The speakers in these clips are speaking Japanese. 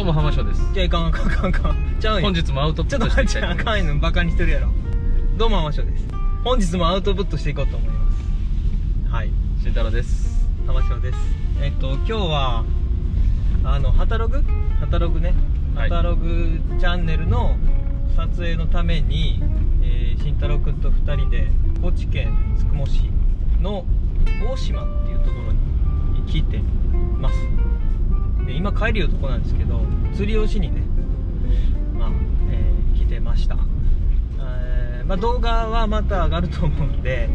どうも浜翔です。じゃあいかんあかんあかんあかん。ちゃうんよ本日もアウトプちょっとットしていきたいと思います。かんのバカにしてるやろ。どうも浜翔です。本日もアウトプットしていこうと思います。はい。慎太郎です。浜翔です。えっと今日はあのハタログ？ハタログね。ハはい。タログチャンネルの撮影のために、えー、慎太郎君と2人で高知県つくも市の大島っていうところに来てますで今帰るよとこなんですけど釣りをしにねまあ、えー来てました、えーまあ、動画はまた上がると思うんで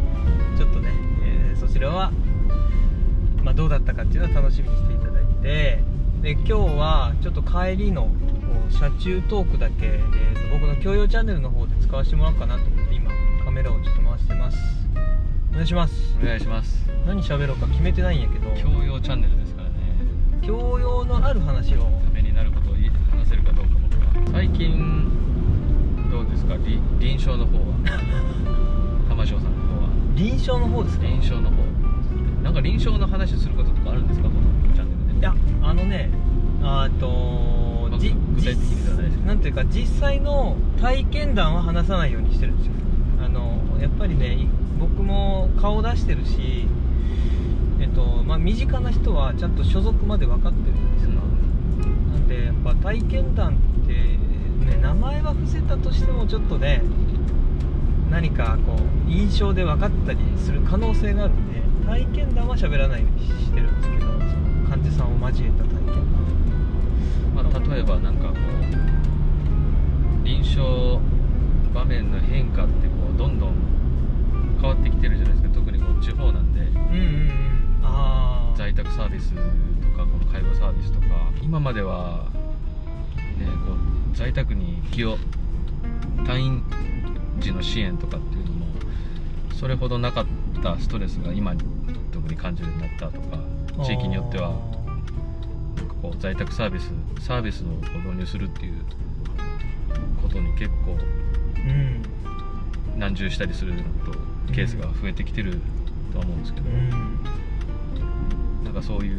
ちょっとね、えーそちらは、まあ、どうだったかっていうのは楽しみにしていただいてで今日はちょっと帰りの車中トークだけ、えーと僕の教養チャンネルの方で使わせてもらおうかなと思って今カメラをちょっと回してます。お願いします。お願いします。何喋ろうか決めてないんやけど。教養チャンネルです教養のある話をためになることを話せるかどうか僕は。最近どうですか？り臨床の方は？浜翔さんの方は？臨床の方ですか？臨床の方。なんか臨床の話することとかあるんですか？このチャンネルで。いやあのねあーとま具体的にではないですなんていうか実際の体験談は話さないようにしてるんですよ。あのやっぱりねい僕も顔出してるしえっとまあ身近な人はちゃんと所属まで分かってるんですよ、なんでやっぱ体験談ってね名前は伏せたとしてもちょっとね何かこう印象で分かったりする可能性があるんで体験談は喋らないようにしてるんですけどその患者さんを交えた体験談。まあ、例えばなんかこう臨床場面の変化ってこうどんどん変わってきてるじゃないですか。特にこう地方なんで。うんうんうん在宅サービスとかこの介護サービスとか今までは、ね、こう在宅に気を退院時の支援とかっていうのもそれほどなかったストレスが今特に感じるようになったとか地域によってはこう在宅サービスサービスを導入するっていうことに結構うん。難重したりするのとケースが増えてきてるとは思うんですけど、うん。なんかそういう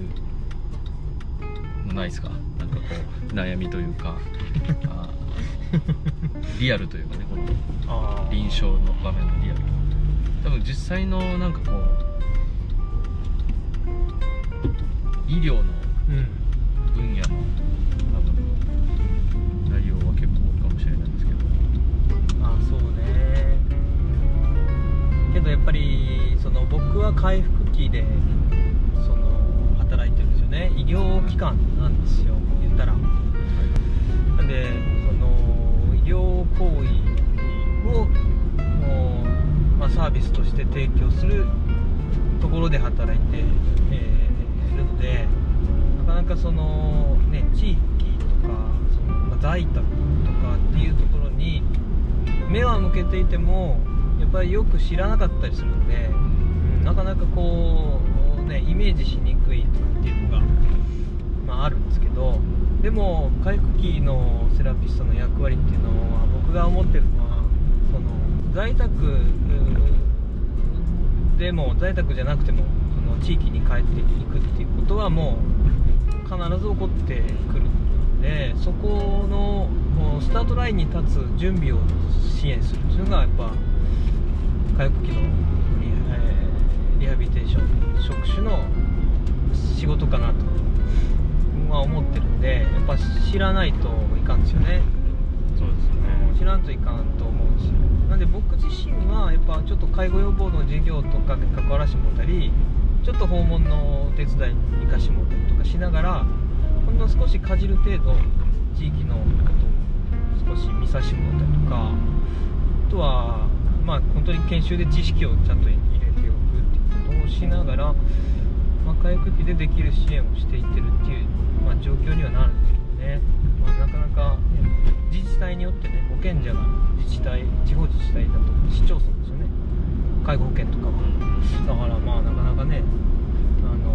のないですか？なんかこう悩みというか あーリアルというかねこの臨床の場面のリアル。多分実際のなんかこう医療のうん分野の多分内容は結構多いかもしれないんですけど。あそうね。けどやっぱりその僕は回復期でその働いてるんね医療機関なんですよ言ったら。なんでその医療行為をもう、まあ、サービスとして提供するところで働いて、えーいるのでなかなかその、ね、地域とかその、まあ在宅とかっていうところに目は向けていてもやっぱりよく知らなかったりするんで、うんなかなかこう、ね、イメージしにくいとかっていうのが、まあ、あるんですけどでも回復期のセラピストの役割っていうのは僕が思ってるのはその在宅でも在宅じゃなくてもその地域に帰っていくっていうことはもう必ず起こってくるのでそこのスタートラインに立つ準備を支援するっていうのがやっぱ回復期のリ,、えーリハビリテーション職種の仕事かなとは思ってるんでやっぱ知らないといかんですよね。そうですよね。うん知らんといかんと思うしなんで僕自身はやっぱちょっと介護予防の授業とかで関わらせてもらったりちょっと訪問のお手伝いに行かしてもらったりとかしながらほんの少しかじる程度地域のことを少し見させてもらったりとかあとはまあ本当に研修で知識をちゃんと入れておくっていうことをしながら、まあ、回復期でできる支援をしていってるっていう、まあ、状況にはなるんですけどね、まあ、なかなか、ね、自治体によってね保険者が自治体地方自治体だと市町村ですよね。介護保険とかは。だからまあなかなかねあの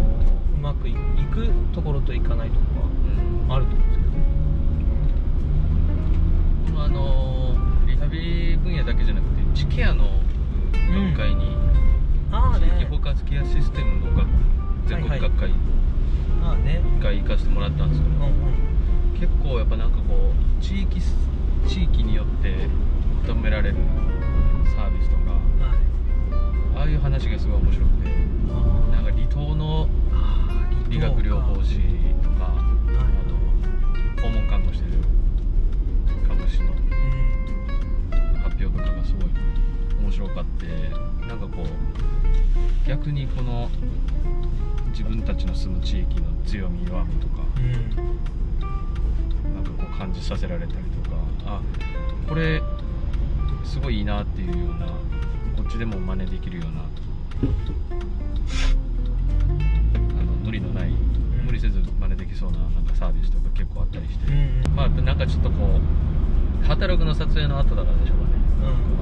うまくいくところといかないところはあると思うんですけど。ねこのあのリハビリ分野だけじゃなくて地ケアの学会に、ああ地域ね包括ケアシステムの学全国学会ああね。一回行かせてもらったんですけど、結構やっぱなんかこう地域す地域によって求められるサービスとかはい。ああいう話がすごい面白くてあなんか離島の理学療法士とかはいあと訪問看護してる看護師のうん。発表とかがすごい面白かってなんかこう逆にこの自分たちの住む地域の強み弱みとかうん。なんかこう感じさせられたりとかあこれすごいいいなっていうようなこっちでも真似できるようなあの無理のない無理せず真似できそうななんかサービスとか結構あったりして、うんまあなんかちょっとこうカタログの撮影の後だからでしょうかね。うん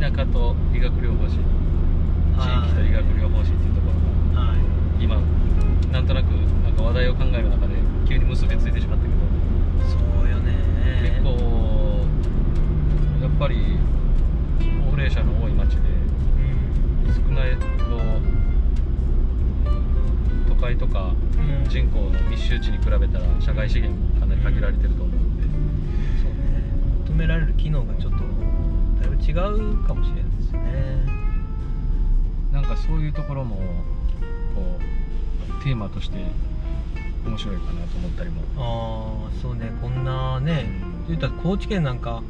田舎と理学療法士地域と理学療法士っていうところがはい。今なんとなくなんか話題を考える中で急に結びついてしまったけど。そうよね。結構やっぱり高齢者の多い町でうん。少ないこう都会とかうん。人口の密集地に比べたら社会資源もかなり限られてると思うんで。そうね。求められる機能がちょっと違うかもしれないですね。なんかそういうところもこうテーマとして面白いかなと思ったりも。ああそうねこんなね言ったら高知県なんか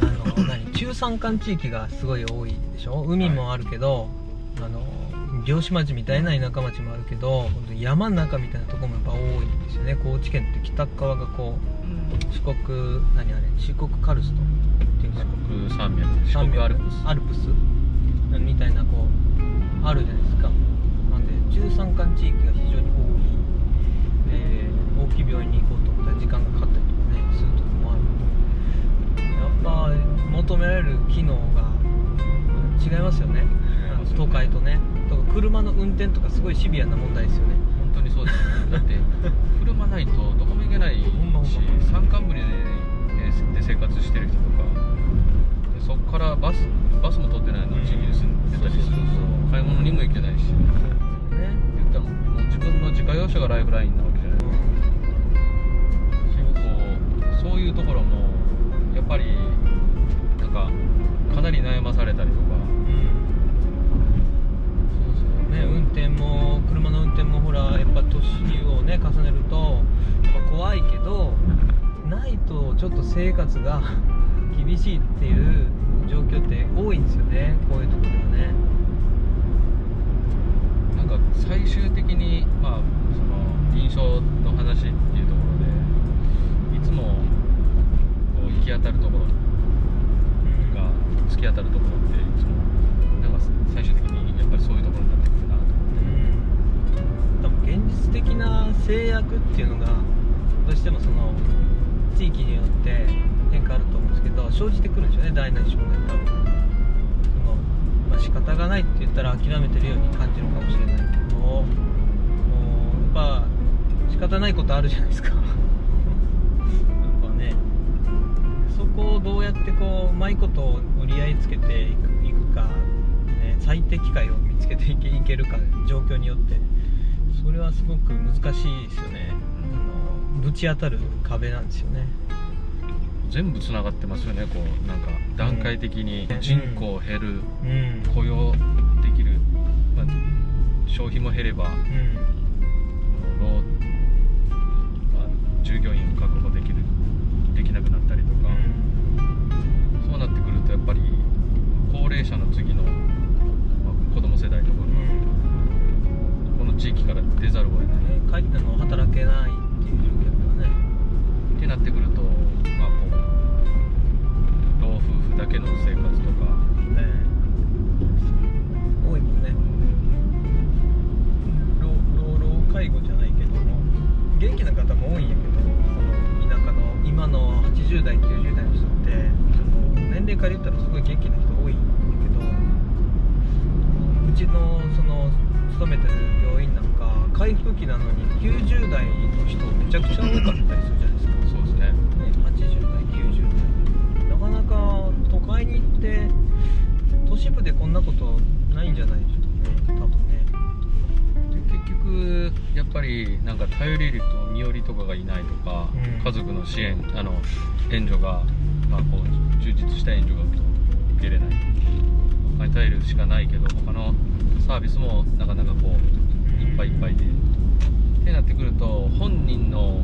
あの何 中山間地域がすごい多いでしょ？海もあるけど、あの漁師町みたいな田舎町もあるけど本当に山の中みたいなところもやっぱ多いんですよね。高知県って北側がこうんう四国何あれ？四国カルスト？っていうんですか四国山脈。四国アルプス。アルプス？みたいなこうあるじゃないですか。なんで中山間地域が非常に多い。で大きい病院に行こうと思ったら時間がかかったりとかねするとこもある。やっぱ求められる機能が違いますよね。違いますよね。都会とね。とか車の運転とかすごいシビアな問題ですよね。本当にそうですよね。だって車ないとどこも行けないしほんまほんま山間部で,、ね、で生活してる人とか。でそこからバスバスも通ってないの地域に住んでたりする。と買い物にも行けないし。ね。言ったらもう自分の自家用車がライフラインな生活が 厳しいっていう状況って多いんですよね。こういうところではね。なんか最終的にまあその臨床の話っていうところでいつもこう行き当たるところが突き当たるって変化あると思うんですけど生じてくるんですよね大なり小なり多分。その、まあ、仕方がないって言ったら諦めてるように感じるかもしれない。けどもうやっぱ仕方ないことあるじゃないですか。やっぱね。そこをどうやってこううまいこと折り合いつけていくいくか、ね、最適解を見つけていけいけるか状況によって。それはすごく難しいですよね。あのぶち当たる壁なんですよね。全部つながってますよねこうなんか段階的に。うん。人口減るうん。雇用できる、まあ、消費も減ればうん。労、まあ、従業員を確保局やっぱりなんか頼れる人身寄りとかがいないとか、うん家族の支援あの援助が、まあ、こう充実した援助が受けれない他に頼るしかないけど他のサービスもなかなかこういっぱいいっぱいで。ってなってくると本人の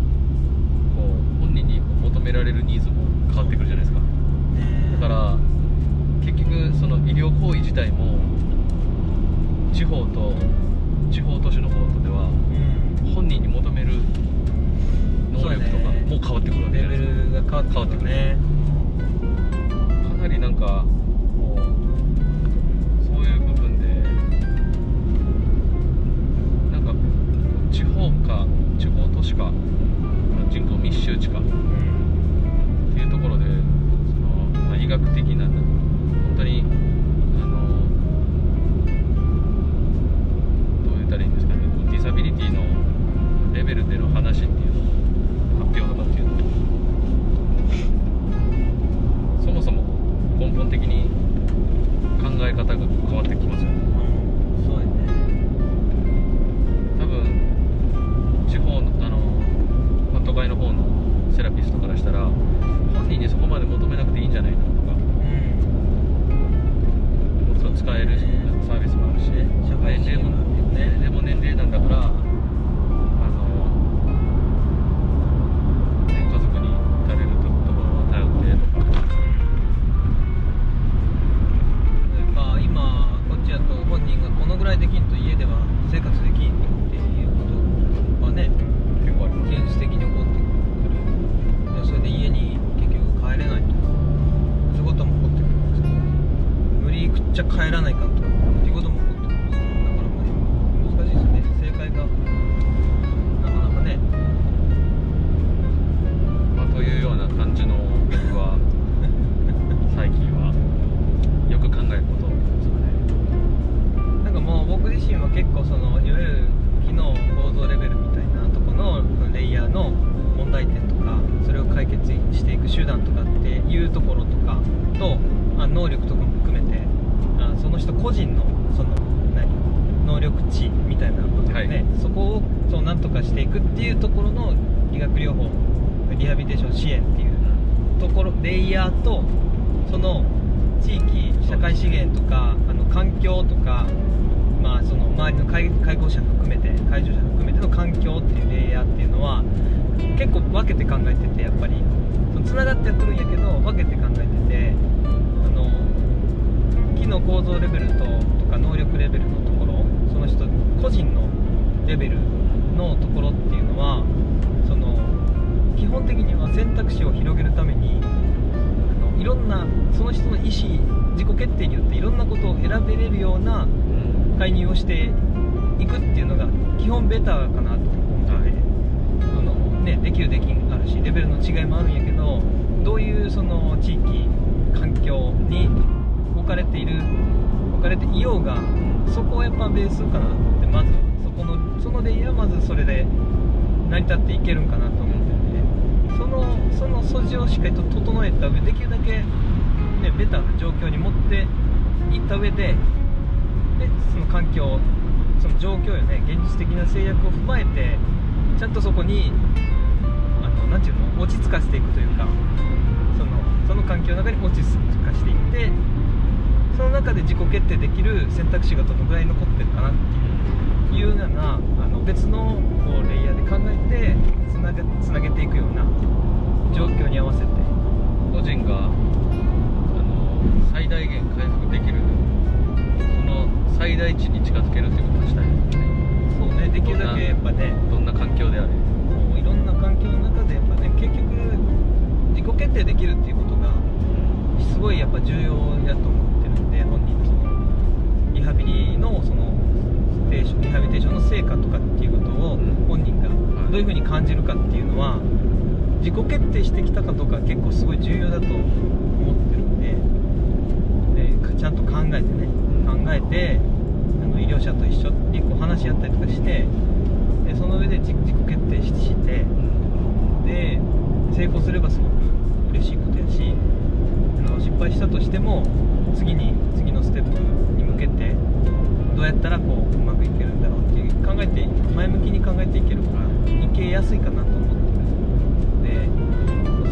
こう本人に求められるニーズも変わってくるじゃないですか。ねだから結局その医療行為自体も地方と地方都市の方とではうん。本人に求める能力とかも変わってくるわけじレベゃないですルが変わってくるね。かかなりなんかこうそういう部分でなんか地方か地方都市か人口密集地かこをなんとかしていくっていうところの理学療法リハビリテーション支援っていうところレイヤーとその地域社会資源とかあの環境とか、まあ、その周りの介介護者含めて介助者含めての環境っていうレイヤーっていうのは結構分けて考えててやっぱり。つながってはくるんやけど分けて考えててあの機能構造レベルととか能力レベルのところその人個人のレベルのところっていうのはその基本的には選択肢を広げるためにあのいろんなその人の意思自己決定によっていろんなことを選べれるような介入をしていくっていうのが基本ベターかなと思ってて、そのね、できるできんあるしレベルの違いもあるんやけどどういうその地域環境に置かれている置かれていようがそこをやっぱベースかなってまずそこのそのレイヤーまずそれで成り立っていけるんかなと思っててそのその素地をしっかりと整えた上できるだけ、ね、ベタな状況に持っていった上ででその環境その状況よね現実的な制約を踏まえてちゃんとそこにあのなていうの落ち着かせていくというかそのその環境の中に落ち着かせていってその中で自己決定できる選択肢がどのぐらい残ってるかなっていういうようなあの別のこうレイヤーで考えてつなげつなげていくような状況に合わせて。個人があの最大限回復できるその最大値に近づけるっていうことをしたい。ですねそうねできるだけやっぱねどんな環境であれ。もういろんな環境の中でやっぱね結局自己決定できるっていうことがすごいやっぱ重要やと思ってるんで本人のそのリハビリのそのステーションリハビリテーションの成果とかっていうことをうん。本人がはい。どういうふうに感じるかっていうのは自己決定してきたかどうかは結構すごい重要だと思ってるんででかちゃんと考えてね考えてあの医療者と一緒にこう話し合ったりとかしてでその上で自自己決定ししてで成功すればすごく嬉しいことやしあの失敗したとしても次に次のステップどうやったらこううまくいけるんだろうっていう考えて前向きに考えていける方がいけやすいかなと思ってる。で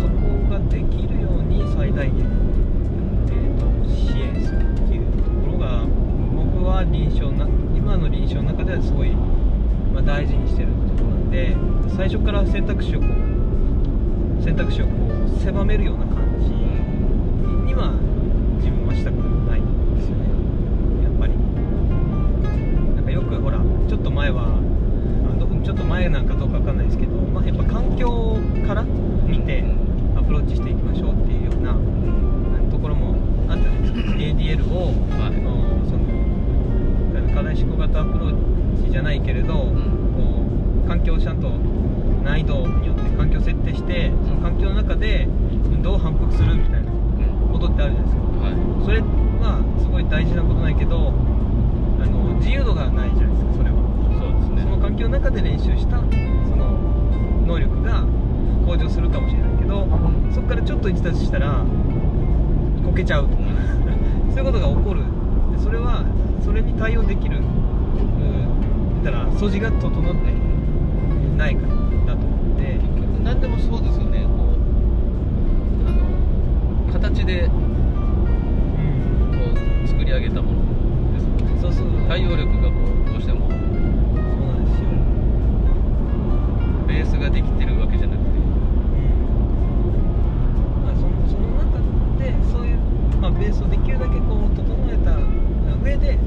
そこができるように最大限、えー、と支援するっていうところが僕は臨床な今の臨床の中ではすごい、まあ、大事にしてるところなんで最初から選択肢をこう選択肢をこう狭めるような感じ。ってあるじゃないですか。はい。それはすごい大事なことないけどあの自由度がないじゃないですかそれは。そうですね。その環境の中で練習したその能力が向上するかもしれないけどそこからちょっと逸脱したらこけちゃうとかそういうことが起こる。でそれはそれに対応できるうん言ったら素地が整ってないからだと思って。結局何でもそうですよね。こうあの形で上げたものですそうそう対応力がこうどうしても。そうなんですよ。ベースができてるわけじゃなくて。まあ、そのその中でそういう、まあ、ベースをできるだけこう整えた上で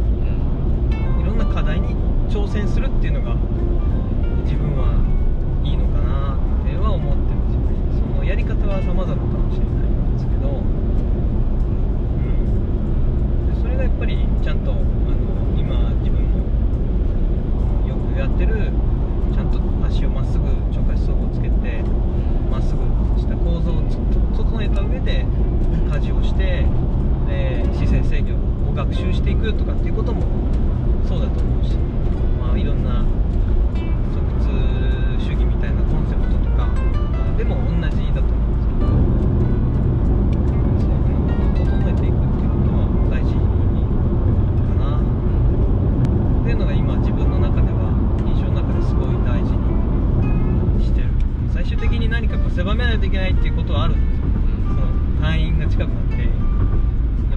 何かこう狭めないといけないっていうことはあるんですよ。その隊員が近くなってや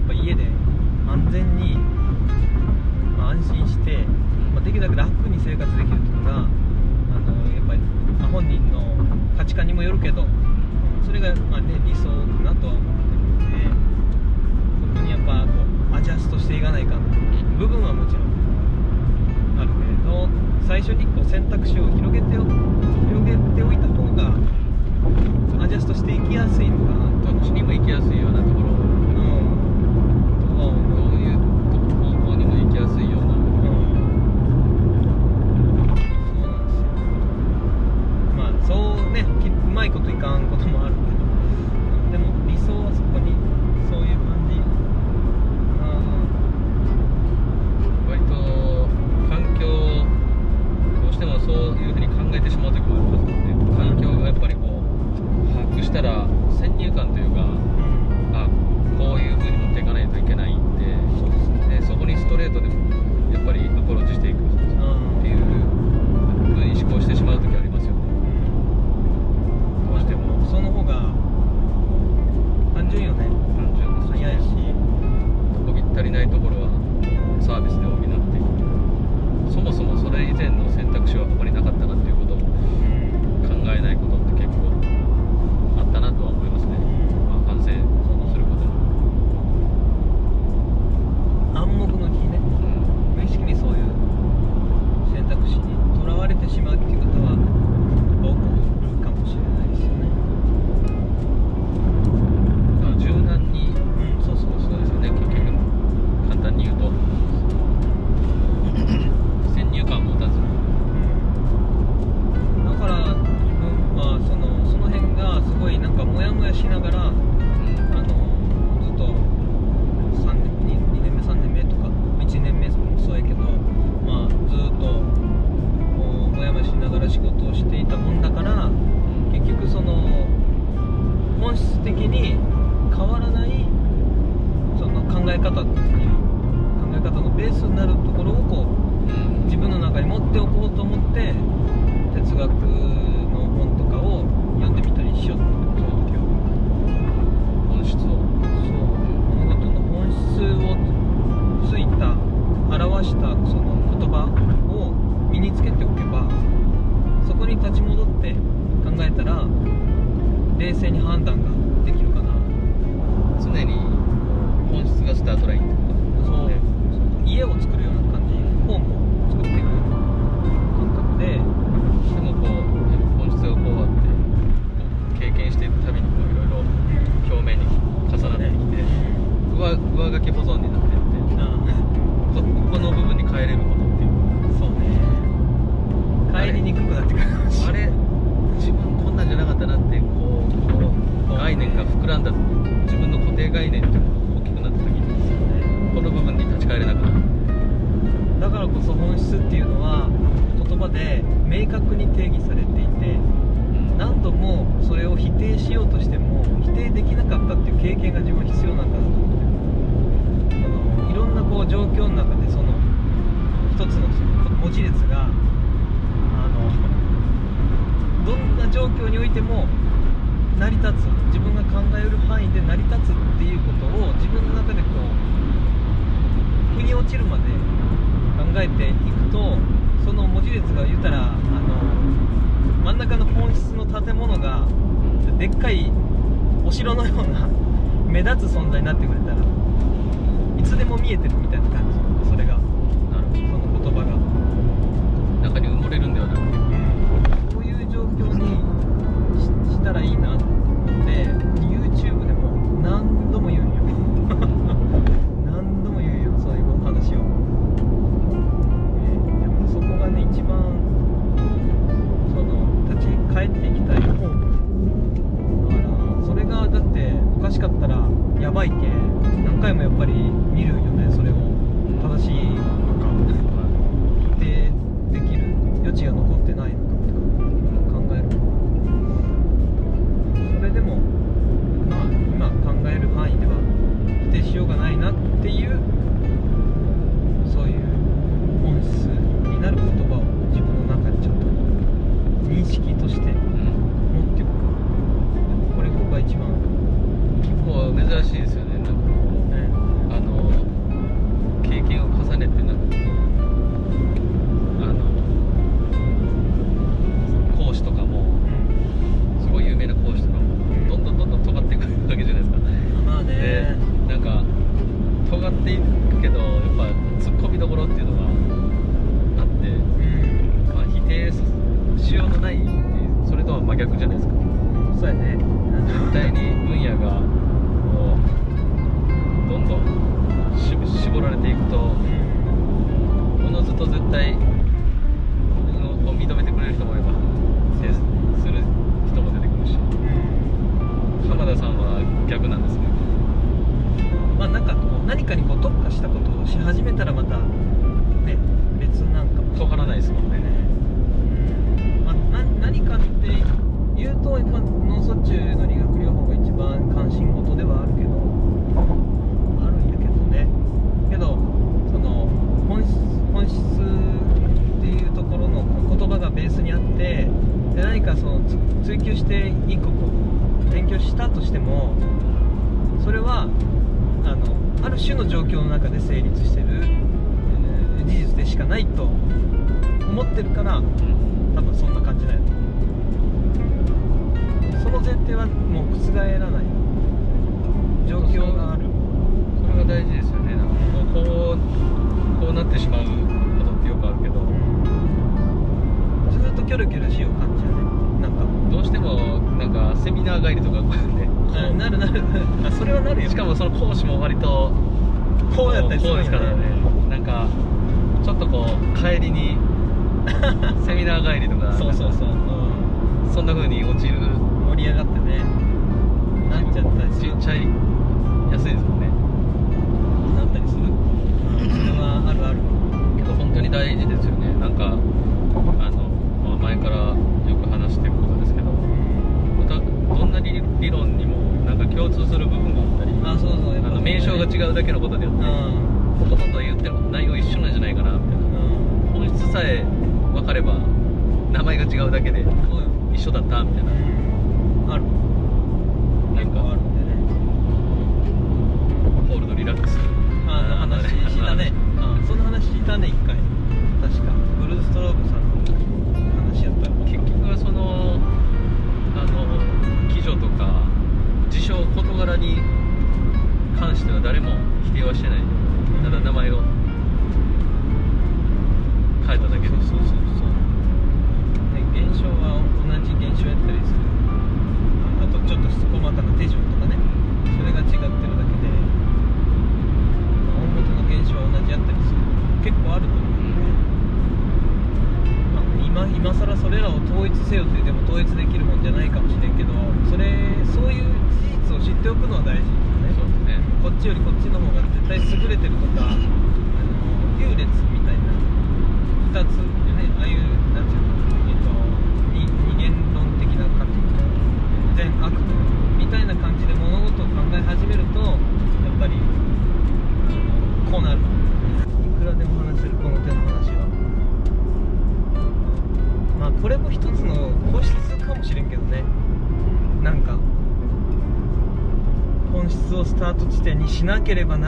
っぱ家で安全に、まあ、安心して、まあ、できるだけ楽に生活できるっていうのがあのやっぱり、まあ本人の価値観にもよるけどうん。それが、まあね、理想かなとは思ってるのでそこにやっぱこうアジャストしていかないかん部分はもちろんあるけれど最初にこう選択肢を広げてお広げておいた方がアジャストしていきやすいのかなどっちにも行きやすいようなところ葉で明確に定義されていて何度もそれを否定しようとしても否定できなかったっていう経験が自分は必要なんだなと思ってあのいろんなこう状況の中でその一つのその文字列があのどんな状況においても成り立つ自分が考える範囲で成り立つっていうことを自分の中でこう腑に落ちるまで考えていくとその文字列が言ったらあの真ん中の本質の建物がでっかいお城のような目立つ存在になってくれたらいつでも見えてる。にこう特化したことをし始めたらまたね別なんかも。尖らないですもんね。うん。まあ、な何かって言うと脳卒中の理学療法が一番関心事ではあるけどあるんやけどね。けどその本質本質っていうところの言葉がベースにあってで何かそのつ追求して一個こう勉強したとしてもそれはあのある種の状況の中で成立してる、えー事実でしかないと思ってるから多分そんな感じだよその前提はもう覆らない。状況がある。それが大事ですよね。なんかこうこうこうなってしまうことってよくあるけど。ずーっとキョロキョロしよう感じやねどうしてもなんかセミナー帰りとかこうねあなるなる。あそれはなるよ。しかもその講師も割とこうやったりすこうるですからね。なんかちょっとこう帰りに セミナー帰りとかそうそうそう、うそんな風に落ちる。ん、盛り上がってね。なっちゃったりちっちゃい安いですもんね。なったりする。それはあるある。けど本当に大事ですよね。なんかあの、まあ、前からよく話してることですけどどんな理理論にもなんか共通する部分があったりあそうそうあの名称が違うだけのことであってうん。ほとんど言ってる内容一緒なんじゃないかなみたいな。うん。本質ささえ分かれば名前が違うだけで一緒だったみたいな。ある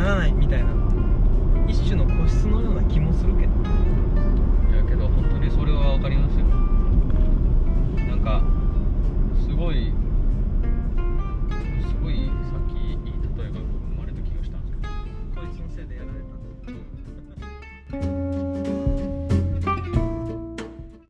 な